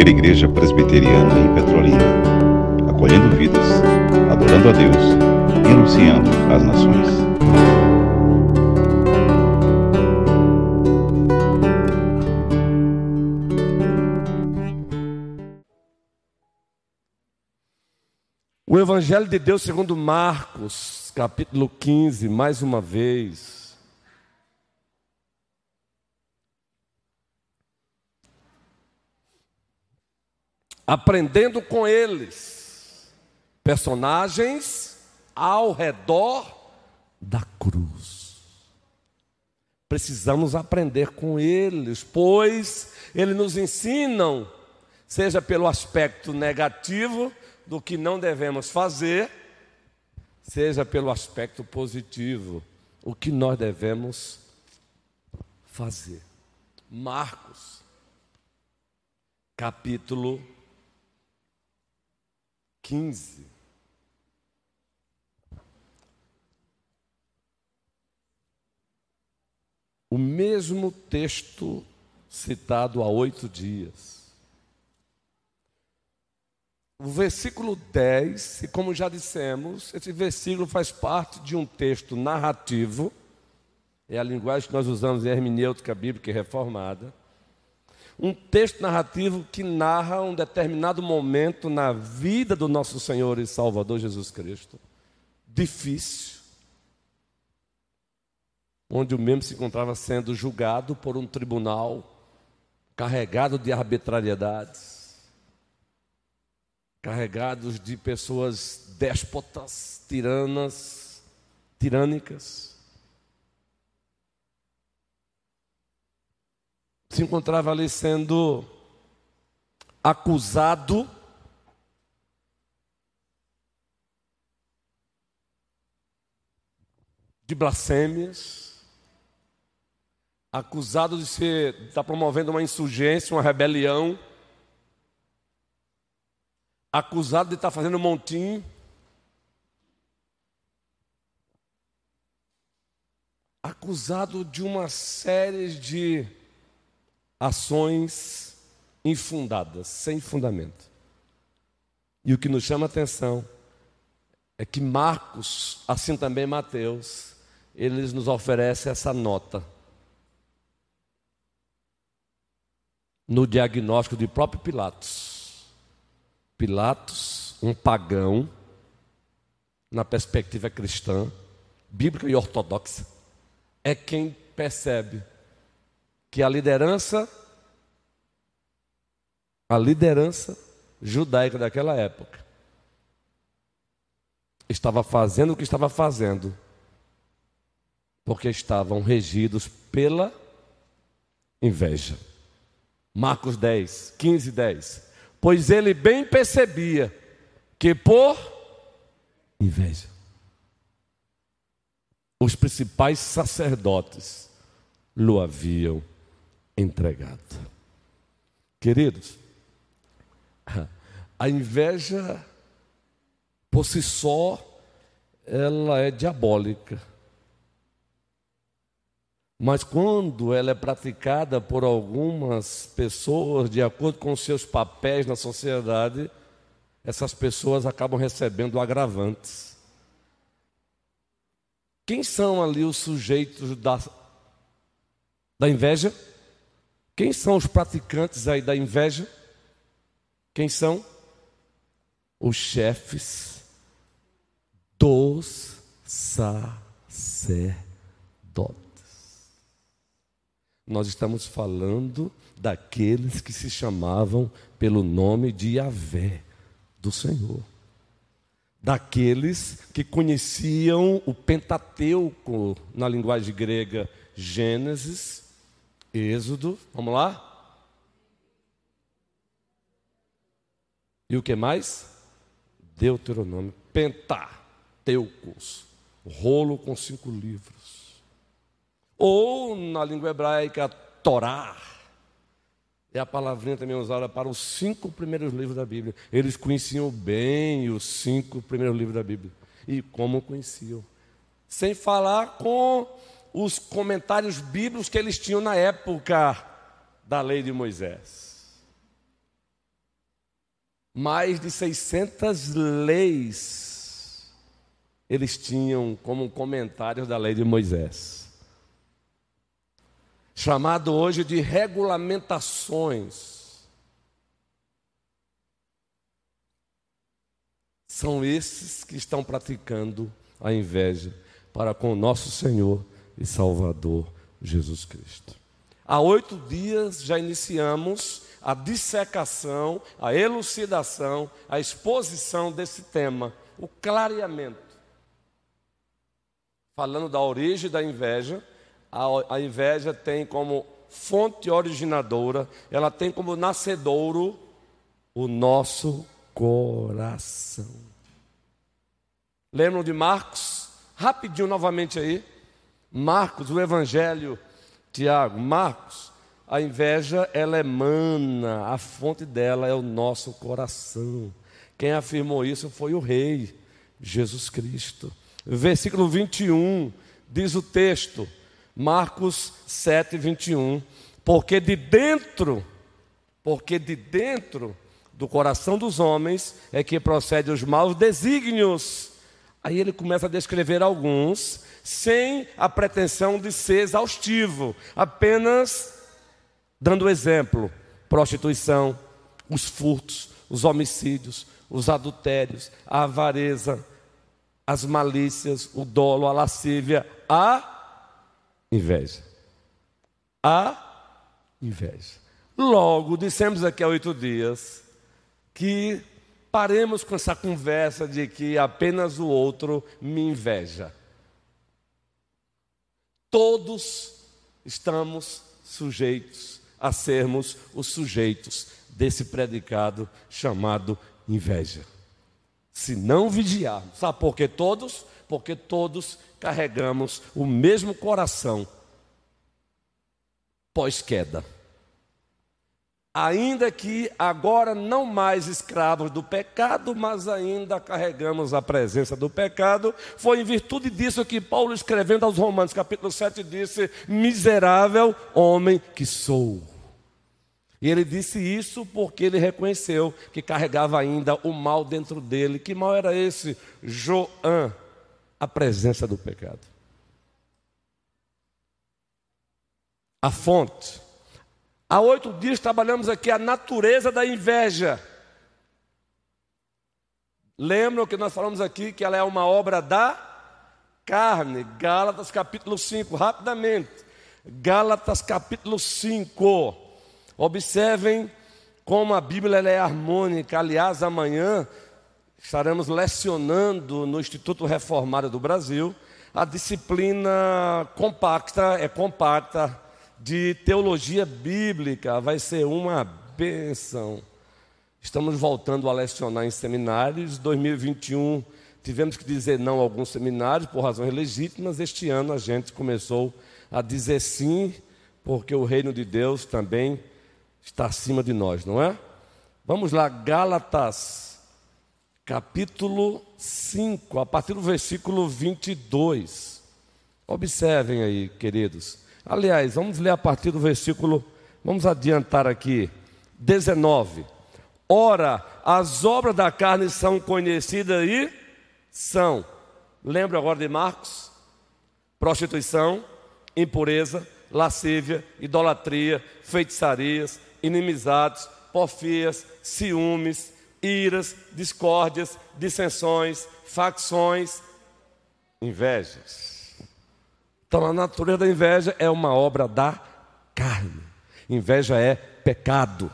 primeira igreja presbiteriana em Petrolina, acolhendo vidas, adorando a Deus e anunciando às nações. O Evangelho de Deus segundo Marcos, capítulo 15, mais uma vez. Aprendendo com eles, personagens ao redor da cruz. Precisamos aprender com eles, pois eles nos ensinam, seja pelo aspecto negativo do que não devemos fazer, seja pelo aspecto positivo, o que nós devemos fazer. Marcos, capítulo 15. O mesmo texto citado há oito dias. O versículo 10, e como já dissemos, esse versículo faz parte de um texto narrativo, é a linguagem que nós usamos em hermenêutica bíblica reformada um texto narrativo que narra um determinado momento na vida do nosso Senhor e Salvador Jesus Cristo, difícil, onde o mesmo se encontrava sendo julgado por um tribunal carregado de arbitrariedades, carregados de pessoas déspotas, tiranas, tirânicas. Se encontrava ali sendo acusado de blasfêmias, acusado de ser estar promovendo uma insurgência, uma rebelião, acusado de estar fazendo um montinho, acusado de uma série de ações infundadas, sem fundamento. E o que nos chama a atenção é que Marcos, assim também Mateus, eles nos oferecem essa nota. No diagnóstico de próprio Pilatos. Pilatos, um pagão, na perspectiva cristã, bíblica e ortodoxa, é quem percebe que a liderança, a liderança judaica daquela época, estava fazendo o que estava fazendo, porque estavam regidos pela inveja. Marcos 10, 15, 10. Pois ele bem percebia que por inveja, os principais sacerdotes lhe haviam entregado. Queridos, a inveja por si só ela é diabólica. Mas quando ela é praticada por algumas pessoas de acordo com seus papéis na sociedade, essas pessoas acabam recebendo agravantes. Quem são ali os sujeitos da, da inveja? Quem são os praticantes aí da inveja? Quem são? Os chefes dos sacerdotes. Nós estamos falando daqueles que se chamavam pelo nome de Yahvé, do Senhor. Daqueles que conheciam o Pentateuco, na linguagem grega, Gênesis, Êxodo, vamos lá? E o que mais? Deuteronômio, Pentateucos, rolo com cinco livros. Ou, na língua hebraica, Torá. É a palavrinha também usada para os cinco primeiros livros da Bíblia. Eles conheciam bem os cinco primeiros livros da Bíblia. E como conheciam? Sem falar com os comentários bíblicos que eles tinham na época da lei de Moisés. mais de 600 leis eles tinham como comentários da lei de Moisés. Chamado hoje de regulamentações. São esses que estão praticando a inveja para com o nosso Senhor e Salvador Jesus Cristo. Há oito dias já iniciamos a dissecação, a elucidação, a exposição desse tema, o clareamento. Falando da origem da inveja, a, a inveja tem como fonte originadora, ela tem como nascedouro o nosso coração. Lembram de Marcos? Rapidinho novamente aí. Marcos, o Evangelho, Tiago, Marcos, a inveja, ela emana, a fonte dela é o nosso coração. Quem afirmou isso foi o Rei, Jesus Cristo. Versículo 21, diz o texto, Marcos 7, 21. Porque de dentro, porque de dentro do coração dos homens é que procede os maus desígnios. Aí ele começa a descrever alguns, sem a pretensão de ser exaustivo, apenas dando exemplo: prostituição, os furtos, os homicídios, os adultérios, a avareza, as malícias, o dolo, a lascívia, a inveja. A inveja. Logo, dissemos aqui há oito dias que paremos com essa conversa de que apenas o outro me inveja. Todos estamos sujeitos a sermos os sujeitos desse predicado chamado inveja. Se não vigiarmos, sabe por que todos? Porque todos carregamos o mesmo coração pós-queda ainda que agora não mais escravos do pecado, mas ainda carregamos a presença do pecado, foi em virtude disso que Paulo, escrevendo aos Romanos, capítulo 7, disse: Miserável homem que sou. E ele disse isso porque ele reconheceu que carregava ainda o mal dentro dele. Que mal era esse? Joã, a presença do pecado. A fonte Há oito dias trabalhamos aqui a natureza da inveja. Lembram que nós falamos aqui que ela é uma obra da carne. Gálatas capítulo 5, rapidamente. Gálatas capítulo 5. Observem como a Bíblia é harmônica. Aliás, amanhã estaremos lecionando no Instituto Reformado do Brasil a disciplina compacta, é compacta de teologia bíblica, vai ser uma benção. Estamos voltando a lecionar em seminários. 2021 tivemos que dizer não a alguns seminários por razões legítimas. Este ano a gente começou a dizer sim, porque o reino de Deus também está acima de nós, não é? Vamos lá, Gálatas, capítulo 5, a partir do versículo 22. Observem aí, queridos. Aliás, vamos ler a partir do versículo, vamos adiantar aqui, 19. Ora, as obras da carne são conhecidas e são. Lembra agora de Marcos? Prostituição, impureza, lascívia, idolatria, feitiçarias, inimizades, porfias, ciúmes, iras, discórdias, dissensões, facções, invejas. Então, a natureza da inveja é uma obra da carne. Inveja é pecado.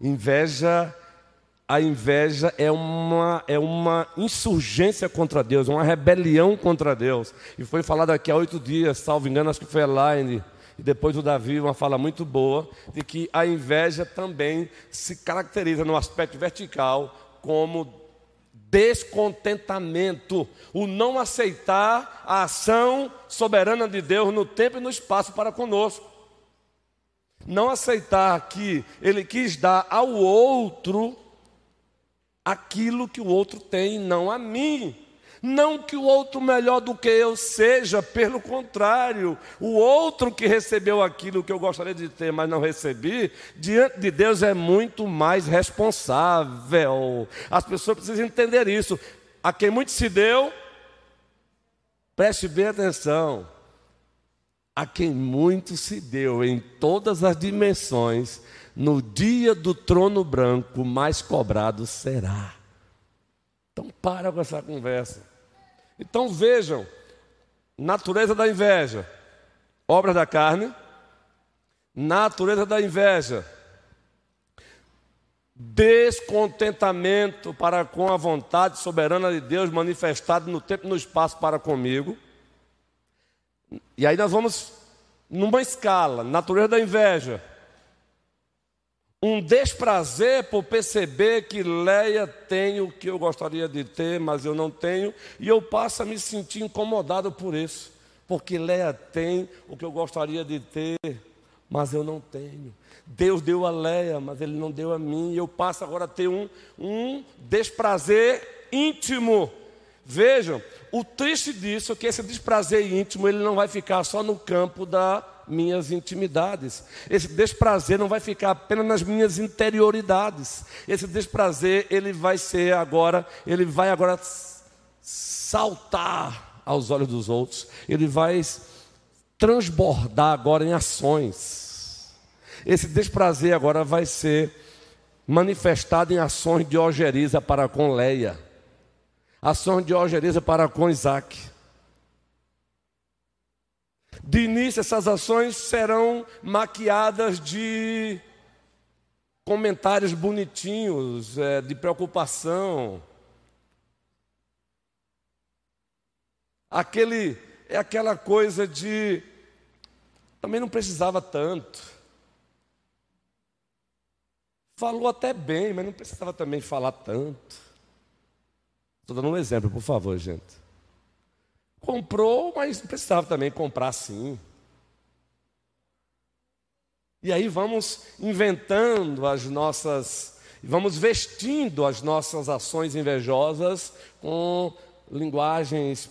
Inveja, a inveja é uma, é uma insurgência contra Deus, uma rebelião contra Deus. E foi falado aqui há oito dias, salvo engano, acho que foi Elaine, e depois o Davi, uma fala muito boa, de que a inveja também se caracteriza no aspecto vertical como descontentamento, o não aceitar a ação soberana de Deus no tempo e no espaço para conosco. Não aceitar que Ele quis dar ao outro aquilo que o outro tem, não a mim. Não que o outro melhor do que eu seja, pelo contrário, o outro que recebeu aquilo que eu gostaria de ter, mas não recebi, diante de Deus é muito mais responsável. As pessoas precisam entender isso. A quem muito se deu, preste bem atenção. A quem muito se deu em todas as dimensões, no dia do trono branco, mais cobrado será. Então para com essa conversa. Então vejam, natureza da inveja, obras da carne, natureza da inveja, descontentamento para com a vontade soberana de Deus manifestada no tempo e no espaço para comigo. E aí nós vamos numa escala, natureza da inveja um desprazer por perceber que Leia tem o que eu gostaria de ter, mas eu não tenho, e eu passo a me sentir incomodado por isso, porque Leia tem o que eu gostaria de ter, mas eu não tenho. Deus deu a Leia, mas Ele não deu a mim, e eu passo agora a ter um, um desprazer íntimo. Vejam, o triste disso é que esse desprazer íntimo ele não vai ficar só no campo da minhas intimidades. Esse desprazer não vai ficar apenas nas minhas interioridades. Esse desprazer, ele vai ser agora, ele vai agora saltar aos olhos dos outros. Ele vai transbordar agora em ações. Esse desprazer agora vai ser manifestado em ações de ojeriza para com Leia. Ações de ojeriza para com Isaac de início, essas ações serão maquiadas de comentários bonitinhos, é, de preocupação. Aquele, é aquela coisa de. Também não precisava tanto. Falou até bem, mas não precisava também falar tanto. Estou dando um exemplo, por favor, gente. Comprou, mas precisava também comprar sim. E aí vamos inventando as nossas, vamos vestindo as nossas ações invejosas com linguagens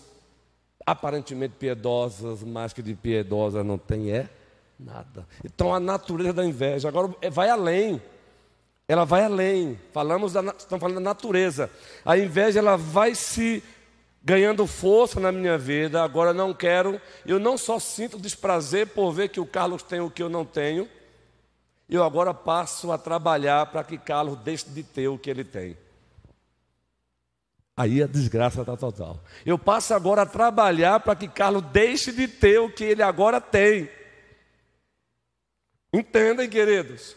aparentemente piedosas, mas que de piedosa não tem é nada. Então a natureza da inveja agora é, vai além. Ela vai além. Falamos da, estamos falando da natureza. A inveja ela vai se ganhando força na minha vida. Agora não quero, eu não só sinto desprazer por ver que o Carlos tem o que eu não tenho, eu agora passo a trabalhar para que Carlos deixe de ter o que ele tem. Aí a desgraça está total. Eu passo agora a trabalhar para que Carlos deixe de ter o que ele agora tem. Entendem, queridos?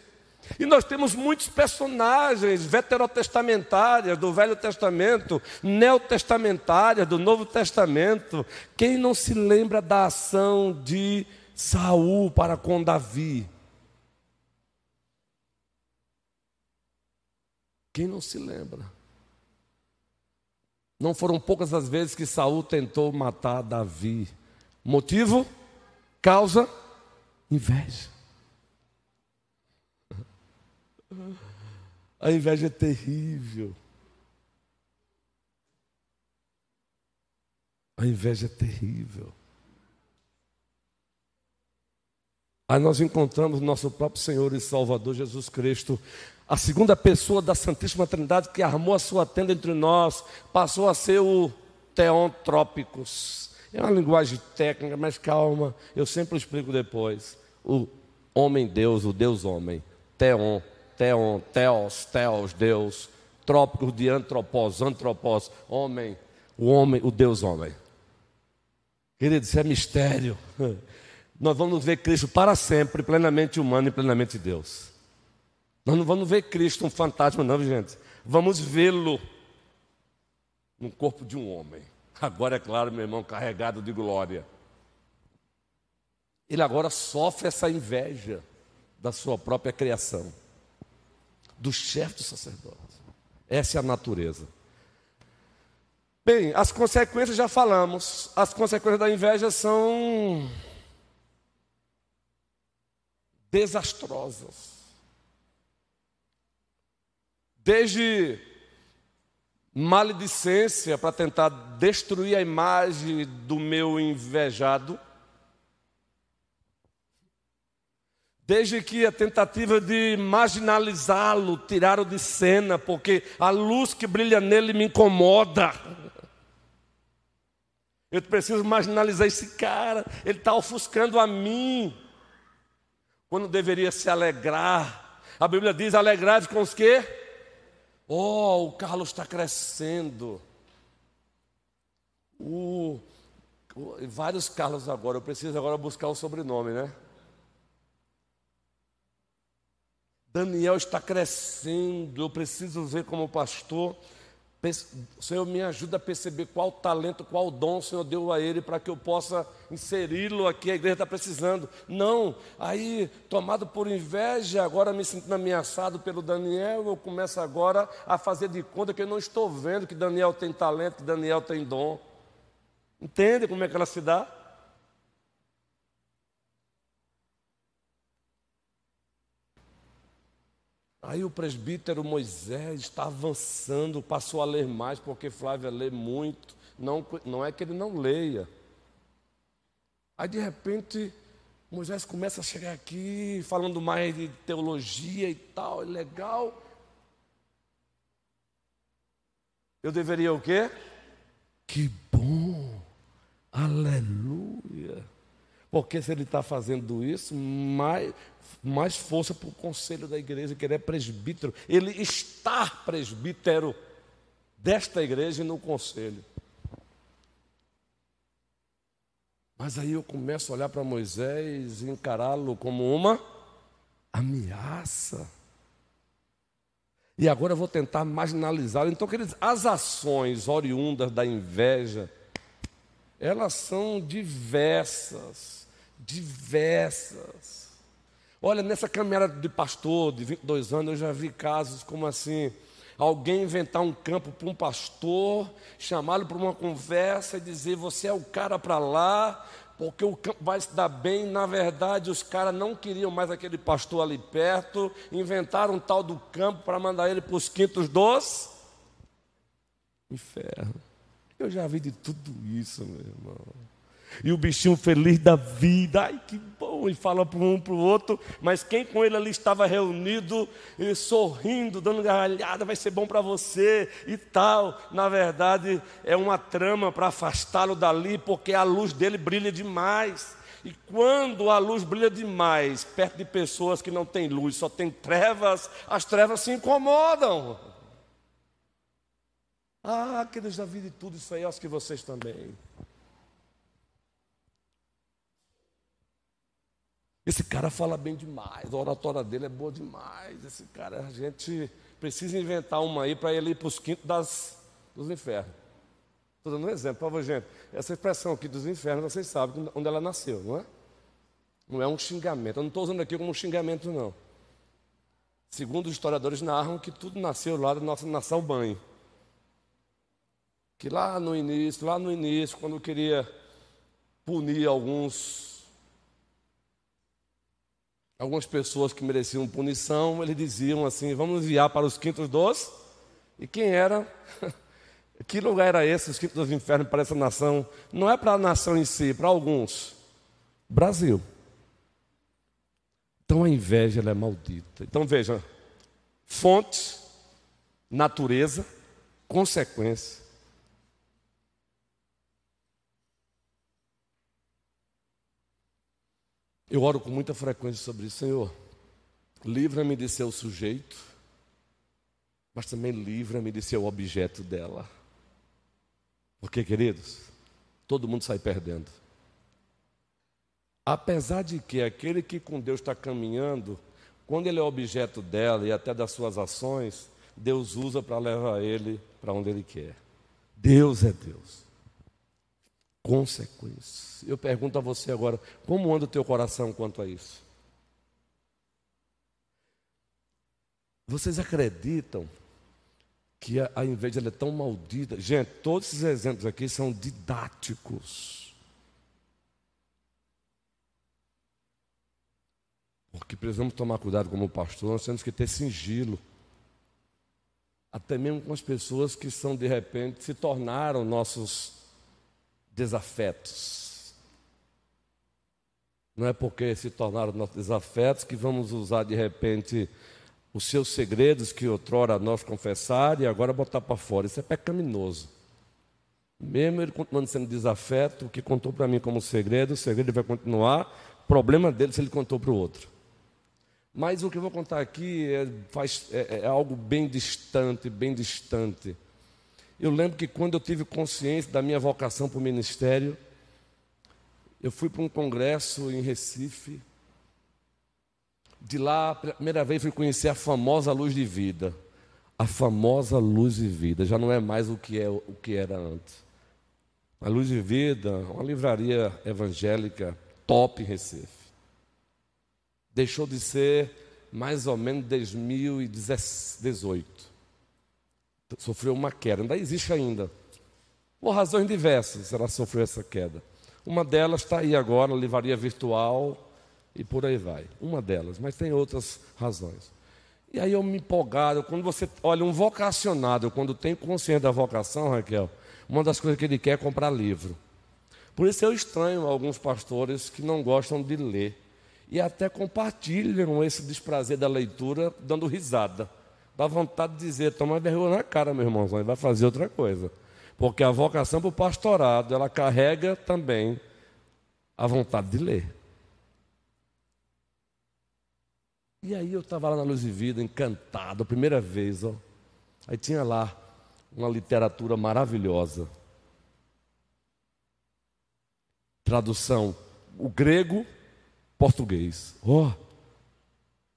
E nós temos muitos personagens veterotestamentárias do Velho Testamento, neotestamentárias do Novo Testamento. Quem não se lembra da ação de Saul para com Davi? Quem não se lembra? Não foram poucas as vezes que Saul tentou matar Davi. Motivo? Causa? Inveja. A inveja é terrível. A inveja é terrível. Aí nós encontramos nosso próprio Senhor e Salvador Jesus Cristo, a segunda pessoa da Santíssima Trindade que armou a sua tenda entre nós, passou a ser o Teontrópicos. É uma linguagem técnica, mas calma, eu sempre explico depois. O homem-deus, o Deus-homem, Teon Teon, Teos, Teos, Deus, trópicos de antropós, antropós, homem, o homem, o Deus homem. Querido, isso é mistério. Nós vamos ver Cristo para sempre, plenamente humano e plenamente Deus. Nós não vamos ver Cristo um fantasma, não, gente. Vamos vê-lo no corpo de um homem. Agora, é claro, meu irmão, carregado de glória. Ele agora sofre essa inveja da sua própria criação do chefe do sacerdote. Essa é a natureza. Bem, as consequências já falamos. As consequências da inveja são desastrosas. Desde maledicência para tentar destruir a imagem do meu invejado. Desde que a tentativa de marginalizá-lo, tiraram de cena, porque a luz que brilha nele me incomoda. Eu preciso marginalizar esse cara, ele está ofuscando a mim, quando deveria se alegrar. A Bíblia diz: alegrai-vos com os quê? Oh, o Carlos está crescendo. Uh, vários Carlos agora, eu preciso agora buscar o sobrenome, né? Daniel está crescendo, eu preciso ver como pastor. Senhor, me ajuda a perceber qual talento, qual dom o Senhor deu a ele para que eu possa inseri-lo aqui. A igreja está precisando. Não, aí, tomado por inveja, agora me sentindo ameaçado pelo Daniel, eu começo agora a fazer de conta que eu não estou vendo que Daniel tem talento, que Daniel tem dom. Entende como é que ela se dá? Aí o presbítero Moisés está avançando, passou a ler mais, porque Flávia lê muito. Não, não é que ele não leia. Aí de repente, Moisés começa a chegar aqui, falando mais de teologia e tal, é legal. Eu deveria o quê? Que bom! Aleluia! Porque se ele está fazendo isso, mais, mais força para o conselho da igreja, que ele é presbítero. Ele está presbítero desta igreja e no conselho. Mas aí eu começo a olhar para Moisés e encará-lo como uma ameaça. E agora eu vou tentar marginalizá-lo. Então, queridos, as ações oriundas da inveja, elas são diversas, diversas. Olha, nessa caminhada de pastor de 22 anos, eu já vi casos como assim: alguém inventar um campo para um pastor, chamá-lo para uma conversa e dizer: Você é o cara para lá, porque o campo vai se dar bem. Na verdade, os caras não queriam mais aquele pastor ali perto, inventaram um tal do campo para mandar ele para os quintos dos inferno. Eu já vi de tudo isso, meu irmão. E o bichinho feliz da vida, ai que bom, e fala para um para o outro, mas quem com ele ali estava reunido, sorrindo, dando gargalhada, vai ser bom para você e tal. Na verdade, é uma trama para afastá-lo dali, porque a luz dele brilha demais. E quando a luz brilha demais, perto de pessoas que não têm luz, só tem trevas, as trevas se incomodam. Ah, que eu já vi de tudo isso aí, acho que vocês também. Esse cara fala bem demais, a oratória dele é boa demais. Esse cara, a gente precisa inventar uma aí para ele ir para os quintos das, dos infernos. Estou dando um exemplo, favor, gente. Essa expressão aqui dos infernos, vocês sabem onde ela nasceu, não é? Não é um xingamento. Eu não estou usando aqui como um xingamento, não. Segundo os historiadores narram que tudo nasceu lá da nossa nação banho. Que lá no início, lá no início, quando queria punir alguns algumas pessoas que mereciam punição, eles diziam assim: vamos enviar para os quintos dos. E quem era? Que lugar era esse, os quintos dos infernos, para essa nação? Não é para a nação em si, para alguns. Brasil. Então a inveja é maldita. Então veja: fonte, natureza, consequência. Eu oro com muita frequência sobre isso, Senhor. Livra-me de ser o sujeito, mas também livra-me de ser o objeto dela. Porque, queridos, todo mundo sai perdendo. Apesar de que aquele que com Deus está caminhando, quando ele é objeto dela e até das suas ações, Deus usa para levar ele para onde ele quer. Deus é Deus consequências. Eu pergunto a você agora: como anda o teu coração quanto a isso? Vocês acreditam que a, a inveja é tão maldita? Gente, todos esses exemplos aqui são didáticos. Porque precisamos tomar cuidado como pastor, nós temos que ter sigilo. até mesmo com as pessoas que são de repente se tornaram nossos desafetos. Não é porque se tornaram nossos desafetos que vamos usar de repente os seus segredos que outrora nós confessar e agora botar para fora. Isso é pecaminoso. Mesmo ele continuando sendo desafeto, o que contou para mim como segredo, o segredo vai continuar. Problema dele se ele contou para o outro. Mas o que eu vou contar aqui é, faz, é, é algo bem distante, bem distante. Eu lembro que quando eu tive consciência da minha vocação para o ministério, eu fui para um congresso em Recife. De lá, pela primeira vez, fui conhecer a famosa luz de vida. A famosa luz de vida. Já não é mais o que, é, o que era antes. A luz de vida, uma livraria evangélica top em Recife deixou de ser mais ou menos 2018. Sofreu uma queda, ainda existe ainda. Por razões diversas, ela sofreu essa queda. Uma delas está aí agora, livraria virtual e por aí vai. Uma delas, mas tem outras razões. E aí eu me empolgado, quando você olha um vocacionado, quando tem consciência da vocação, Raquel, uma das coisas que ele quer é comprar livro. Por isso eu estranho alguns pastores que não gostam de ler e até compartilham esse desprazer da leitura dando risada. Dá vontade de dizer, toma vergonha na cara, meu irmãozão, e vai fazer outra coisa. Porque a vocação para o pastorado, ela carrega também a vontade de ler. E aí eu estava lá na Luz e Vida, encantado, primeira vez, ó. Aí tinha lá uma literatura maravilhosa. Tradução, o grego português. Oh,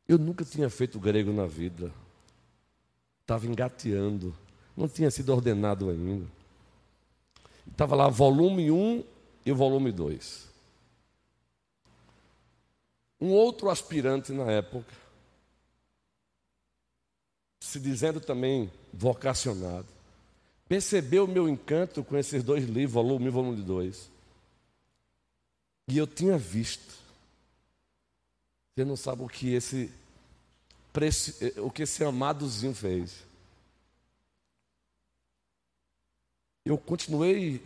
eu nunca tinha feito grego na vida. Estava engateando. Não tinha sido ordenado ainda. Estava lá volume 1 e volume 2. Um outro aspirante na época, se dizendo também vocacionado, percebeu o meu encanto com esses dois livros, volume 1 e volume 2. E eu tinha visto você não sabe o que esse o que esse amadozinho fez. Eu continuei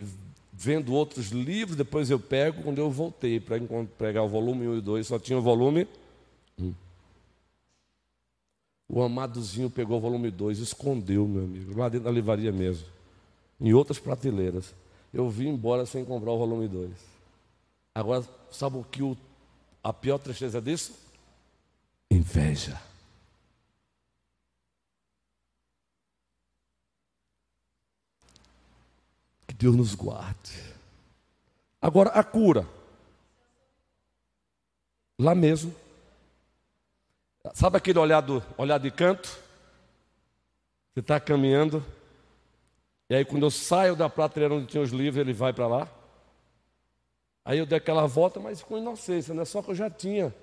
vendo outros livros, depois eu pego, quando eu voltei para pegar o volume 1 e 2, só tinha o volume 1. O amadozinho pegou o volume 2, escondeu, meu amigo, lá dentro da livraria mesmo, em outras prateleiras. Eu vim embora sem comprar o volume 2. Agora, sabe o que o a pior tristeza disso? Inveja. Deus nos guarde. Agora, a cura. Lá mesmo. Sabe aquele olhar, do, olhar de canto? Você está caminhando. E aí, quando eu saio da prateleira onde tinha os livros, ele vai para lá. Aí eu dei aquela volta, mas com inocência, não é só que eu já tinha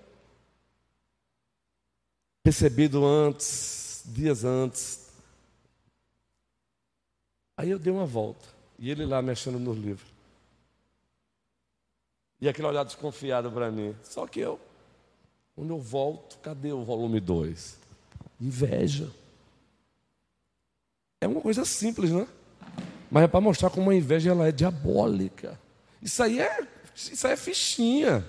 recebido antes, dias antes. Aí eu dei uma volta, e ele lá mexendo nos livros. E aquele olhar desconfiado para mim. Só que eu, quando eu volto, cadê o volume 2? Inveja. É uma coisa simples, né? Mas é para mostrar como a inveja ela é diabólica. Isso aí é isso é fichinha.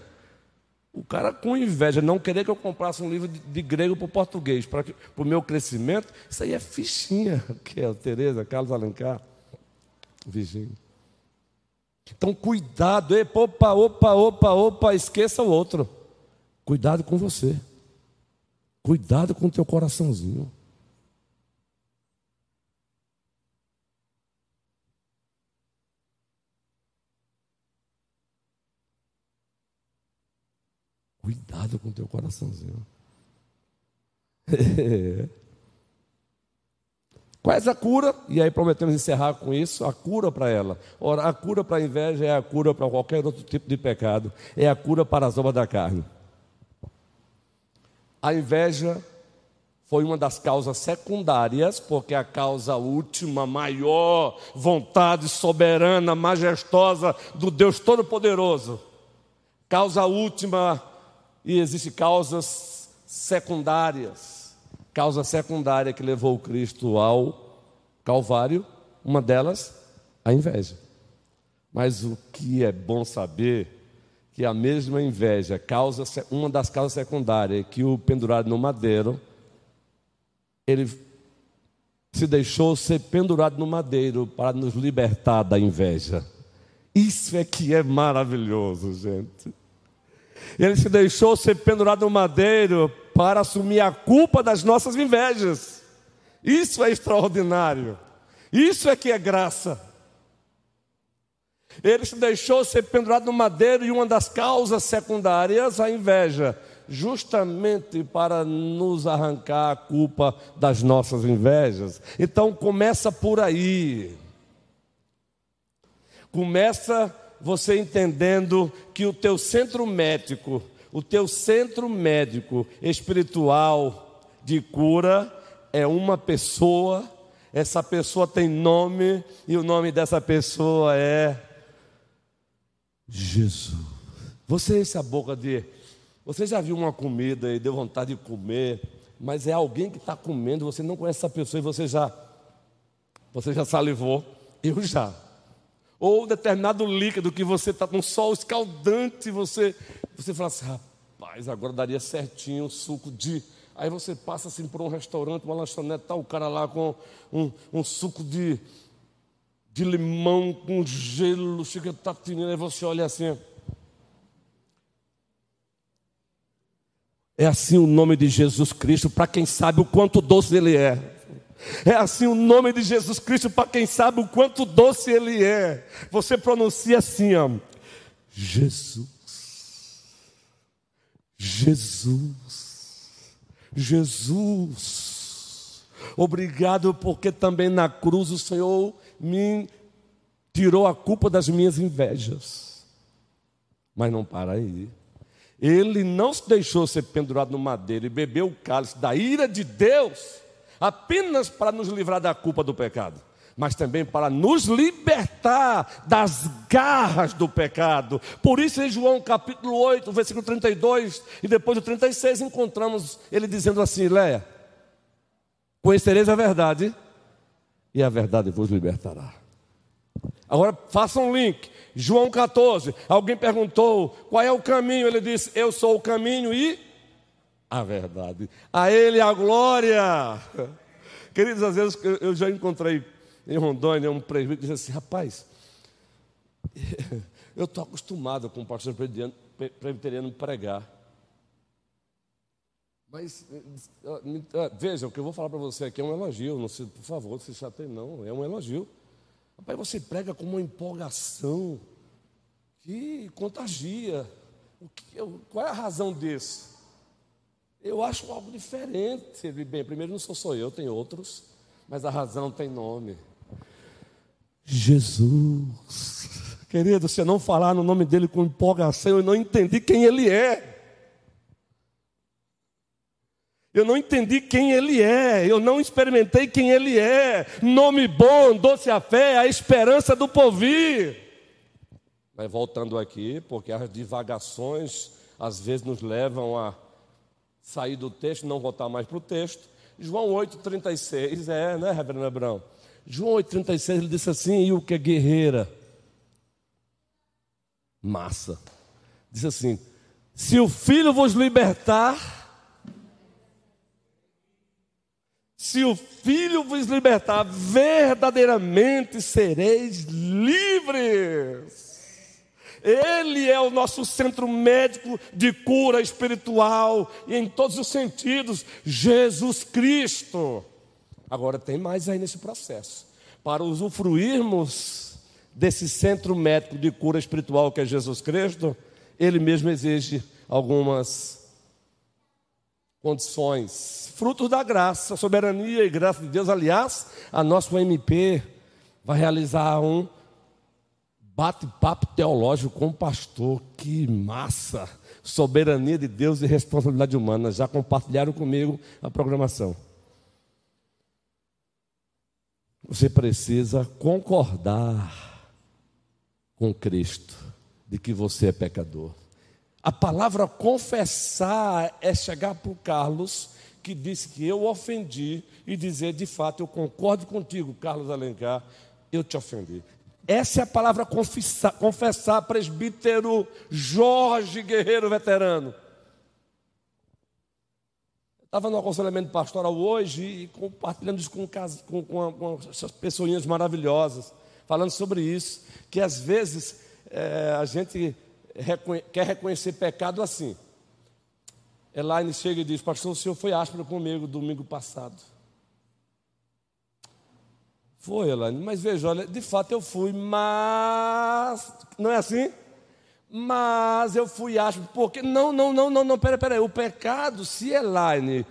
O cara com inveja, não querer que eu comprasse um livro de, de grego para o português, para o meu crescimento, isso aí é fichinha. Que é Tereza, Carlos Alencar, Virgínia. Então, cuidado, opa, opa, opa, opa, esqueça o outro. Cuidado com você. Cuidado com o teu coraçãozinho. Cuidado com o teu coraçãozinho. Qual é a cura? E aí prometemos encerrar com isso, a cura para ela. Ora, a cura para a inveja é a cura para qualquer outro tipo de pecado, é a cura para as obras da carne. A inveja foi uma das causas secundárias, porque a causa última, maior, vontade soberana, majestosa do Deus Todo-Poderoso. Causa última e existem causas secundárias. Causa secundária que levou Cristo ao Calvário, uma delas, a inveja. Mas o que é bom saber que a mesma inveja causa uma das causas secundárias é que o pendurado no madeiro ele se deixou ser pendurado no madeiro para nos libertar da inveja. Isso é que é maravilhoso, gente. Ele se deixou ser pendurado no madeiro para assumir a culpa das nossas invejas. Isso é extraordinário. Isso é que é graça. Ele se deixou ser pendurado no madeiro e uma das causas secundárias, a inveja, justamente para nos arrancar a culpa das nossas invejas. Então começa por aí. Começa você entendendo que o teu centro médico, o teu centro médico espiritual de cura é uma pessoa, essa pessoa tem nome e o nome dessa pessoa é Jesus. Você enche a boca de. Você já viu uma comida e deu vontade de comer, mas é alguém que está comendo, você não conhece essa pessoa e você já. Você já salivou? Eu já. Ou determinado líquido que você está com sol escaldante, você, você fala assim, rapaz, agora daria certinho o suco de. Aí você passa assim por um restaurante, uma lanchonete, está o cara lá com um, um suco de de limão com gelo, chega tatinando, aí você olha assim. É assim o nome de Jesus Cristo, para quem sabe o quanto doce ele é. É assim o nome de Jesus Cristo, para quem sabe o quanto doce ele é. Você pronuncia assim, ó. Jesus. Jesus. Jesus. Obrigado porque também na cruz o Senhor me tirou a culpa das minhas invejas. Mas não para aí. Ele não se deixou ser pendurado no madeiro e bebeu o cálice da ira de Deus apenas para nos livrar da culpa do pecado, mas também para nos libertar das garras do pecado. Por isso, em João capítulo 8, versículo 32 e depois do 36, encontramos ele dizendo assim: Leia, conhecereis a verdade, e a verdade vos libertará. Agora faça um link. João 14. Alguém perguntou qual é o caminho. Ele disse: Eu sou o caminho e a verdade. A Ele a glória. Queridos, às vezes eu já encontrei em Rondônia um presbítero disse assim: Rapaz, eu estou acostumado com o pastor presbiteriano pregar. Mas ah, veja, o que eu vou falar para você aqui é um elogio, não se, por favor, não se chateie não, é um elogio. Rapaz, você prega com uma empolgação que contagia. Que, qual é a razão disso? Eu acho algo diferente. Bem, primeiro não sou só eu, tem outros, mas a razão tem nome. Jesus. Querido, se eu não falar no nome dele com empolgação, eu não entendi quem ele é. Eu não entendi quem ele é, eu não experimentei quem ele é. Nome bom, doce a fé, a esperança do povir. Mas voltando aqui, porque as divagações às vezes nos levam a sair do texto, não voltar mais para o texto. João 8,36, é, né, Reverendo Abrão? João 8,36, ele disse assim: e o que é guerreira? Massa. Diz assim: se o filho vos libertar, Se o Filho vos libertar, verdadeiramente sereis livres. Ele é o nosso centro médico de cura espiritual e em todos os sentidos, Jesus Cristo. Agora tem mais aí nesse processo. Para usufruirmos desse centro médico de cura espiritual que é Jesus Cristo, ele mesmo exige algumas condições, frutos da graça, soberania e graça de Deus. Aliás, a nossa UMP vai realizar um bate-papo teológico com o pastor. Que massa! Soberania de Deus e responsabilidade humana. Já compartilharam comigo a programação. Você precisa concordar com Cristo de que você é pecador. A palavra confessar é chegar para o Carlos, que disse que eu ofendi e dizer de fato eu concordo contigo, Carlos Alencar, eu te ofendi. Essa é a palavra confessar, confessar presbítero Jorge Guerreiro Veterano. Estava no aconselhamento pastoral hoje e compartilhando isso com, com, com, com essas pessoinhas maravilhosas, falando sobre isso, que às vezes é, a gente reconhe quer reconhecer pecado assim. Elaine chega e diz: Pastor, o senhor foi áspero comigo domingo passado. Foi, Elaine, mas veja, olha, de fato eu fui, mas. Não é assim? Mas eu fui áspero, porque. Não, não, não, não, não, peraí, peraí. O pecado, se Elaine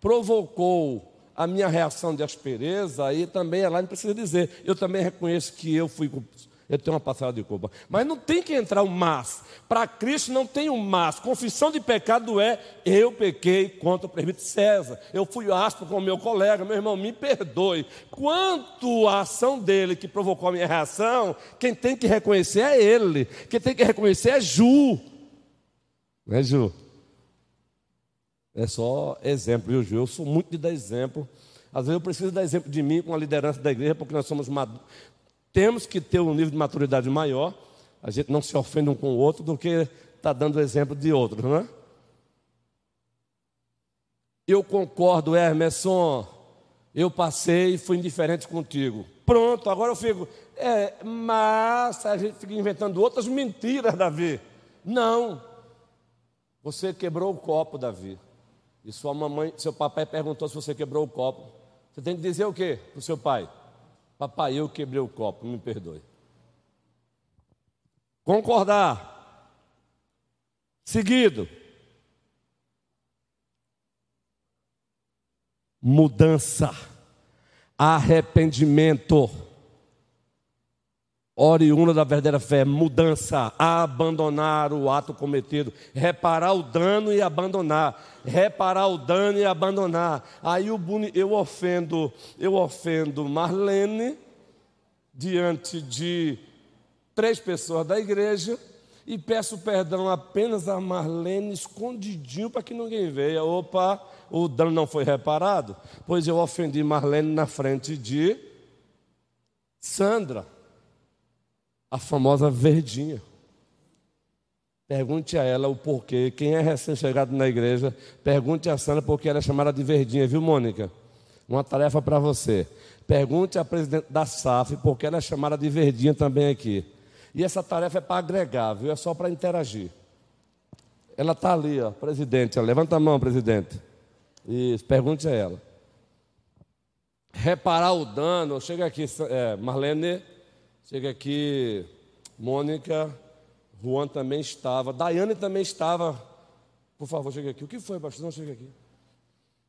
provocou a minha reação de aspereza, aí também Elaine precisa dizer. Eu também reconheço que eu fui eu tenho uma passada de culpa. Mas não tem que entrar o mas. Para Cristo não tem o mas. Confissão de pecado é eu pequei contra o presbítero César. Eu fui áspero com o meu colega, meu irmão, me perdoe. Quanto à ação dele que provocou a minha reação, quem tem que reconhecer é ele. Quem tem que reconhecer é Ju. Não é Ju? É só exemplo, viu, Ju? Eu sou muito de dar exemplo. Às vezes eu preciso dar exemplo de mim com a liderança da igreja, porque nós somos temos que ter um nível de maturidade maior, a gente não se ofende um com o outro do que está dando exemplo de outros, não é? Eu concordo, Hermeson, eu passei e fui indiferente contigo. Pronto, agora eu fico, é, mas a gente fica inventando outras mentiras, Davi. Não, você quebrou o copo, Davi. E sua mamãe, seu papai perguntou se você quebrou o copo. Você tem que dizer o quê para o seu pai? Papai, eu quebrei o copo, me perdoe. Concordar. Seguido. Mudança. Arrependimento. Oriunda da verdadeira fé, mudança, abandonar o ato cometido, reparar o dano e abandonar, reparar o dano e abandonar. Aí eu ofendo, eu ofendo Marlene diante de três pessoas da igreja e peço perdão apenas a Marlene escondidinho para que ninguém veja. Opa, o dano não foi reparado, pois eu ofendi Marlene na frente de Sandra a famosa verdinha. Pergunte a ela o porquê. Quem é recém-chegado na igreja, pergunte a Sandra porque ela é chamada de verdinha, viu, Mônica? Uma tarefa para você. Pergunte à presidente da SAF porque ela é chamada de verdinha também aqui. E essa tarefa é para agregar, viu? É só para interagir. Ela está ali, ó, presidente. Ó. Levanta a mão, presidente. Isso, pergunte a ela. Reparar o dano. Chega aqui, é, Marlene. Chega aqui, Mônica, Juan também estava, Daiane também estava. Por favor, chega aqui. O que foi, pastor? Não, chega aqui.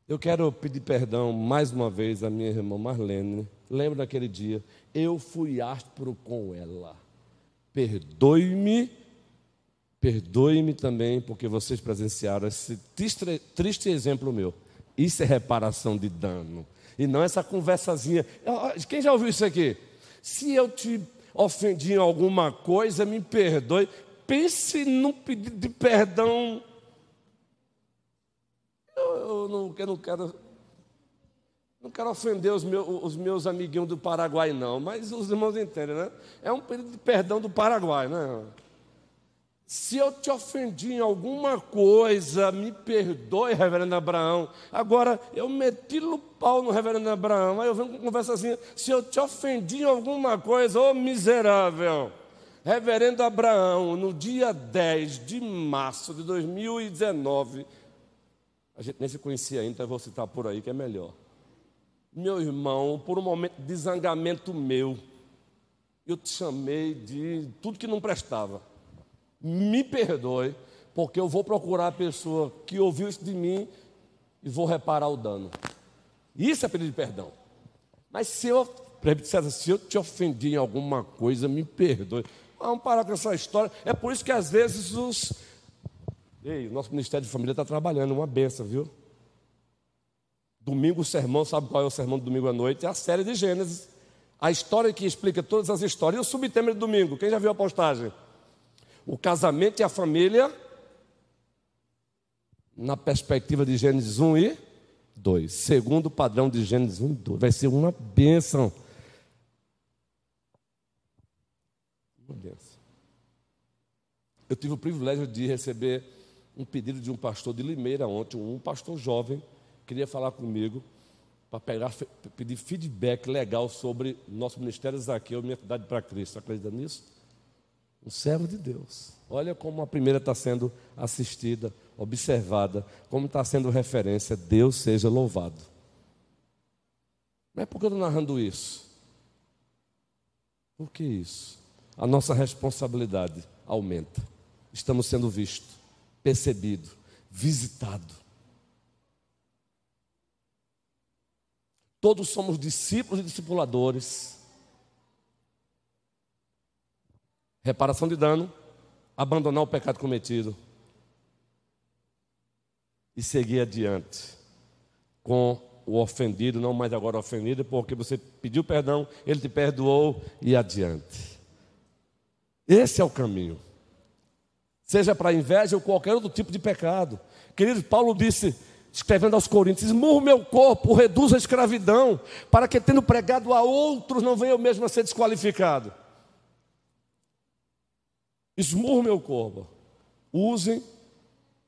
Eu quero pedir perdão mais uma vez à minha irmã Marlene. Lembro daquele dia? Eu fui áspero com ela. Perdoe-me, perdoe-me também, porque vocês presenciaram esse triste, triste exemplo meu. Isso é reparação de dano. E não essa conversazinha. Quem já ouviu isso aqui? Se eu te ofendi em alguma coisa, me perdoe. Pense num pedido de perdão. Eu, eu, não, eu não quero. Não quero ofender os meus, os meus amiguinhos do Paraguai, não, mas os irmãos entendem, né? É um pedido de perdão do Paraguai, né? Se eu te ofendi em alguma coisa, me perdoe, reverendo Abraão. Agora, eu meti o pau no reverendo Abraão. Aí eu venho com conversa assim: se eu te ofendi em alguma coisa, ô miserável. Reverendo Abraão, no dia 10 de março de 2019, a gente nem se conhecia ainda, então vou citar por aí que é melhor. Meu irmão, por um momento de zangamento meu, eu te chamei de tudo que não prestava me perdoe, porque eu vou procurar a pessoa que ouviu isso de mim e vou reparar o dano. Isso é pedir perdão. Mas se eu, se eu te ofendi em alguma coisa, me perdoe. Vamos parar com essa história. É por isso que às vezes os. Ei, o nosso Ministério de Família está trabalhando, uma benção, viu? Domingo o sermão, sabe qual é o sermão do domingo à noite? É a série de Gênesis. A história que explica todas as histórias. E o subtema de domingo? Quem já viu a postagem? O casamento e a família, na perspectiva de Gênesis 1 e 2. Segundo o padrão de Gênesis 1 e 2. Vai ser uma bênção. Uma bênção. Eu tive o privilégio de receber um pedido de um pastor de Limeira ontem, um pastor jovem, queria falar comigo para pegar, pedir feedback legal sobre nosso ministério Zaqueu, minha cidade para Cristo. Acredita nisso? Um servo de Deus. Olha como a primeira está sendo assistida, observada, como está sendo referência. Deus seja louvado. Não é porque eu estou narrando isso. Por que isso? A nossa responsabilidade aumenta. Estamos sendo vistos, percebidos, visitados. Todos somos discípulos e discipuladores. Reparação de dano, abandonar o pecado cometido e seguir adiante com o ofendido, não mais agora ofendido, porque você pediu perdão, ele te perdoou e adiante. Esse é o caminho. Seja para inveja ou qualquer outro tipo de pecado. Querido, Paulo disse, escrevendo aos Coríntios: esmurro meu corpo, reduz a escravidão, para que, tendo pregado a outros, não venha eu mesmo a ser desqualificado. Esmurro meu corpo. Usem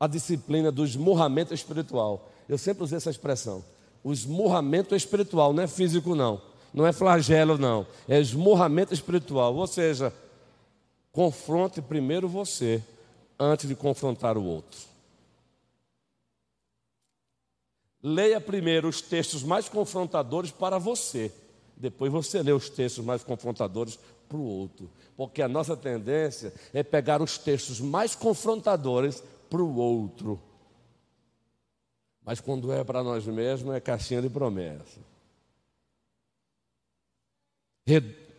a disciplina do esmurramento espiritual. Eu sempre usei essa expressão. O esmurramento espiritual, não é físico, não. Não é flagelo, não. É esmurramento espiritual. Ou seja, confronte primeiro você, antes de confrontar o outro. Leia primeiro os textos mais confrontadores para você. Depois você lê os textos mais confrontadores para o outro. Porque a nossa tendência é pegar os textos mais confrontadores para o outro. Mas quando é para nós mesmos, é caixinha de promessa.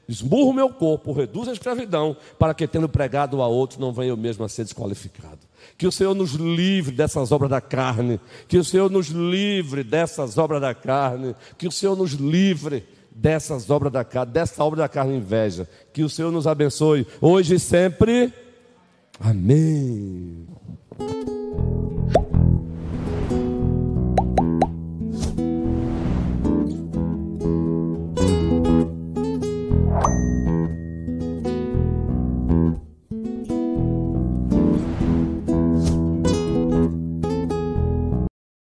Esmurro o meu corpo, reduz a escravidão, para que, tendo pregado a outros, não venha eu mesmo a ser desqualificado. Que o Senhor nos livre dessas obras da carne, que o Senhor nos livre dessas obras da carne, que o Senhor nos livre dessas obras da carne, dessa obra da carne inveja. Que o Senhor nos abençoe hoje e sempre. Amém.